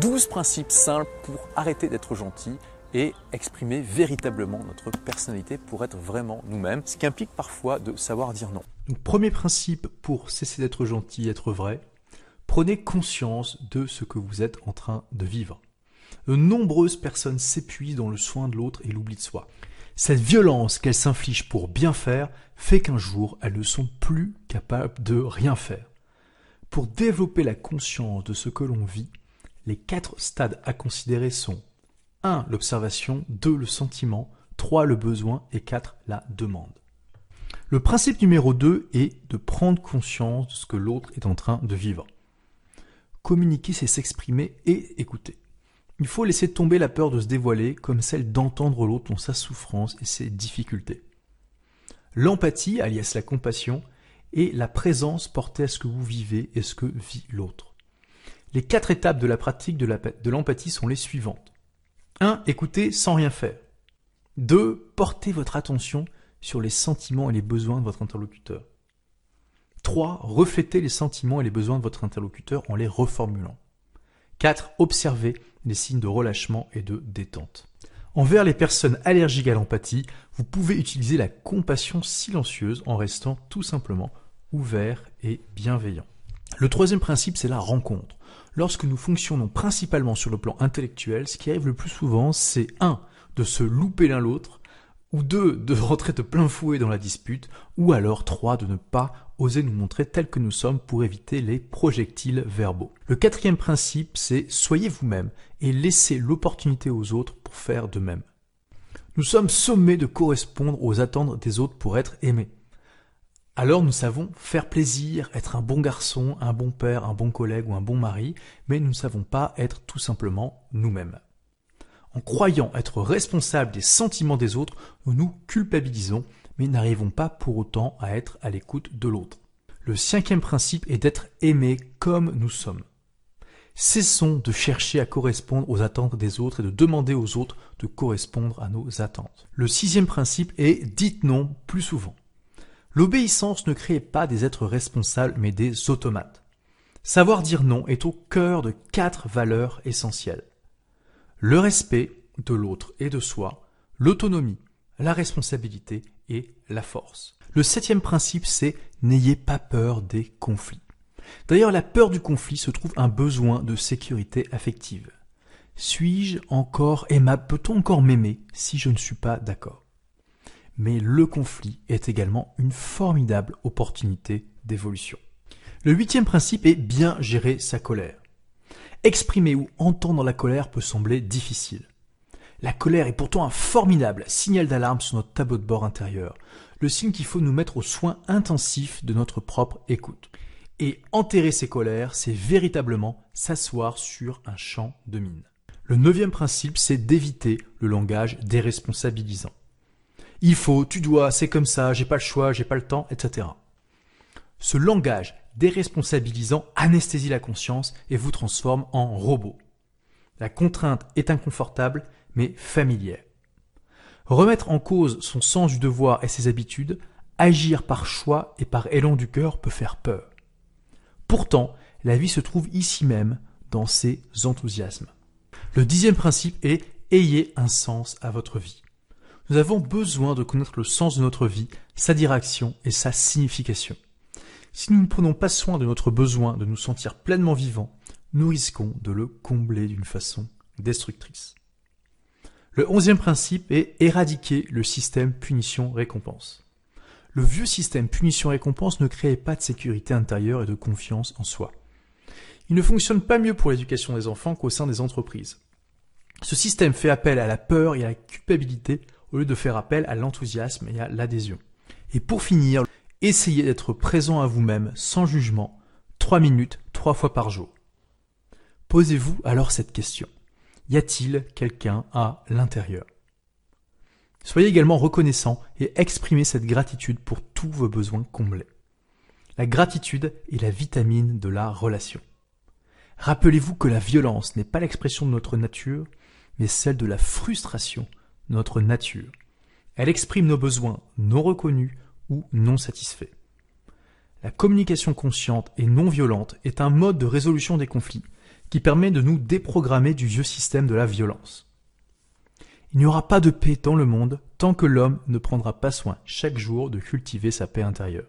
12 principes simples pour arrêter d'être gentil et exprimer véritablement notre personnalité pour être vraiment nous-mêmes, ce qui implique parfois de savoir dire non. Donc premier principe pour cesser d'être gentil, être vrai, prenez conscience de ce que vous êtes en train de vivre. De nombreuses personnes s'épuisent dans le soin de l'autre et l'oubli de soi. Cette violence qu'elles s'infligent pour bien faire fait qu'un jour elles ne sont plus capables de rien faire. Pour développer la conscience de ce que l'on vit, les quatre stades à considérer sont 1. L'observation, 2. Le sentiment, 3. Le besoin et 4. La demande. Le principe numéro 2 est de prendre conscience de ce que l'autre est en train de vivre. Communiquer, c'est s'exprimer et écouter. Il faut laisser tomber la peur de se dévoiler comme celle d'entendre l'autre dans sa souffrance et ses difficultés. L'empathie, alias la compassion, est la présence portée à ce que vous vivez et ce que vit l'autre. Les quatre étapes de la pratique de l'empathie sont les suivantes. 1. Écoutez sans rien faire. 2. Portez votre attention sur les sentiments et les besoins de votre interlocuteur. 3. Reflétez les sentiments et les besoins de votre interlocuteur en les reformulant. 4. Observez les signes de relâchement et de détente. Envers les personnes allergiques à l'empathie, vous pouvez utiliser la compassion silencieuse en restant tout simplement ouvert et bienveillant. Le troisième principe, c'est la rencontre. Lorsque nous fonctionnons principalement sur le plan intellectuel, ce qui arrive le plus souvent, c'est 1. de se louper l'un l'autre, ou deux, de rentrer de plein fouet dans la dispute, ou alors trois, de ne pas oser nous montrer tels que nous sommes pour éviter les projectiles verbaux. Le quatrième principe, c'est soyez vous-même et laissez l'opportunité aux autres pour faire de même. Nous sommes sommés de correspondre aux attentes des autres pour être aimés. Alors nous savons faire plaisir, être un bon garçon, un bon père, un bon collègue ou un bon mari, mais nous ne savons pas être tout simplement nous-mêmes. En croyant être responsables des sentiments des autres, nous nous culpabilisons, mais n'arrivons pas pour autant à être à l'écoute de l'autre. Le cinquième principe est d'être aimé comme nous sommes. Cessons de chercher à correspondre aux attentes des autres et de demander aux autres de correspondre à nos attentes. Le sixième principe est dites non plus souvent. L'obéissance ne crée pas des êtres responsables mais des automates. Savoir dire non est au cœur de quatre valeurs essentielles le respect de l'autre et de soi, l'autonomie, la responsabilité et la force. Le septième principe, c'est n'ayez pas peur des conflits. D'ailleurs, la peur du conflit se trouve un besoin de sécurité affective. Suis-je encore aimable? Peut-on encore m'aimer si je ne suis pas d'accord? Mais le conflit est également une formidable opportunité d'évolution. Le huitième principe est bien gérer sa colère. Exprimer ou entendre la colère peut sembler difficile. La colère est pourtant un formidable signal d'alarme sur notre tableau de bord intérieur, le signe qu'il faut nous mettre au soin intensif de notre propre écoute. Et enterrer ses colères, c'est véritablement s'asseoir sur un champ de mine. Le neuvième principe, c'est d'éviter le langage déresponsabilisant. Il faut, tu dois, c'est comme ça, j'ai pas le choix, j'ai pas le temps, etc. Ce langage déresponsabilisant anesthésie la conscience et vous transforme en robot. La contrainte est inconfortable, mais familière. Remettre en cause son sens du devoir et ses habitudes, agir par choix et par élan du cœur peut faire peur. Pourtant, la vie se trouve ici même, dans ses enthousiasmes. Le dixième principe est ayez un sens à votre vie. Nous avons besoin de connaître le sens de notre vie, sa direction et sa signification. Si nous ne prenons pas soin de notre besoin de nous sentir pleinement vivants, nous risquons de le combler d'une façon destructrice. Le onzième principe est éradiquer le système punition-récompense. Le vieux système punition-récompense ne créait pas de sécurité intérieure et de confiance en soi. Il ne fonctionne pas mieux pour l'éducation des enfants qu'au sein des entreprises. Ce système fait appel à la peur et à la culpabilité au lieu de faire appel à l'enthousiasme et à l'adhésion. Et pour finir, Essayez d'être présent à vous-même sans jugement, trois minutes, trois fois par jour. Posez-vous alors cette question. Y a-t-il quelqu'un à l'intérieur? Soyez également reconnaissant et exprimez cette gratitude pour tous vos besoins comblés. La gratitude est la vitamine de la relation. Rappelez-vous que la violence n'est pas l'expression de notre nature, mais celle de la frustration notre nature. Elle exprime nos besoins non reconnus, ou non satisfait. La communication consciente et non violente est un mode de résolution des conflits. qui permet de nous déprogrammer du vieux système de la violence. Il n'y aura pas de paix dans le monde tant que l'homme ne prendra pas soin chaque jour de cultiver sa paix intérieure.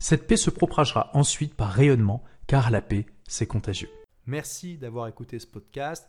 Cette paix se propagera ensuite par rayonnement, car la paix, c'est contagieux. Merci d'avoir écouté ce podcast.